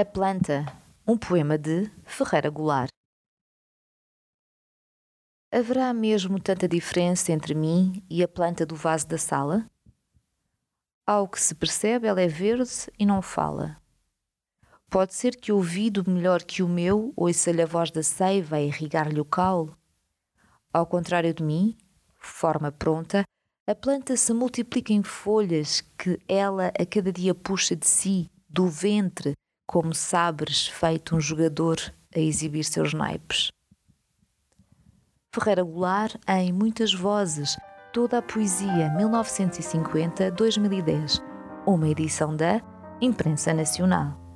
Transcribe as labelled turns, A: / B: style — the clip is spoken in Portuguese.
A: A Planta, um poema de Ferreira Goulart. Haverá mesmo tanta diferença entre mim e a planta do vaso da sala? Ao que se percebe, ela é verde e não fala. Pode ser que ouvido melhor que o meu ouça-lhe a voz da seiva a irrigar-lhe o caule? Ao contrário de mim, forma pronta, a planta se multiplica em folhas que ela a cada dia puxa de si, do ventre, como sabres feito um jogador a exibir seus naipes. Ferreira Goulart em Muitas Vozes, toda a poesia 1950-2010, uma edição da Imprensa Nacional.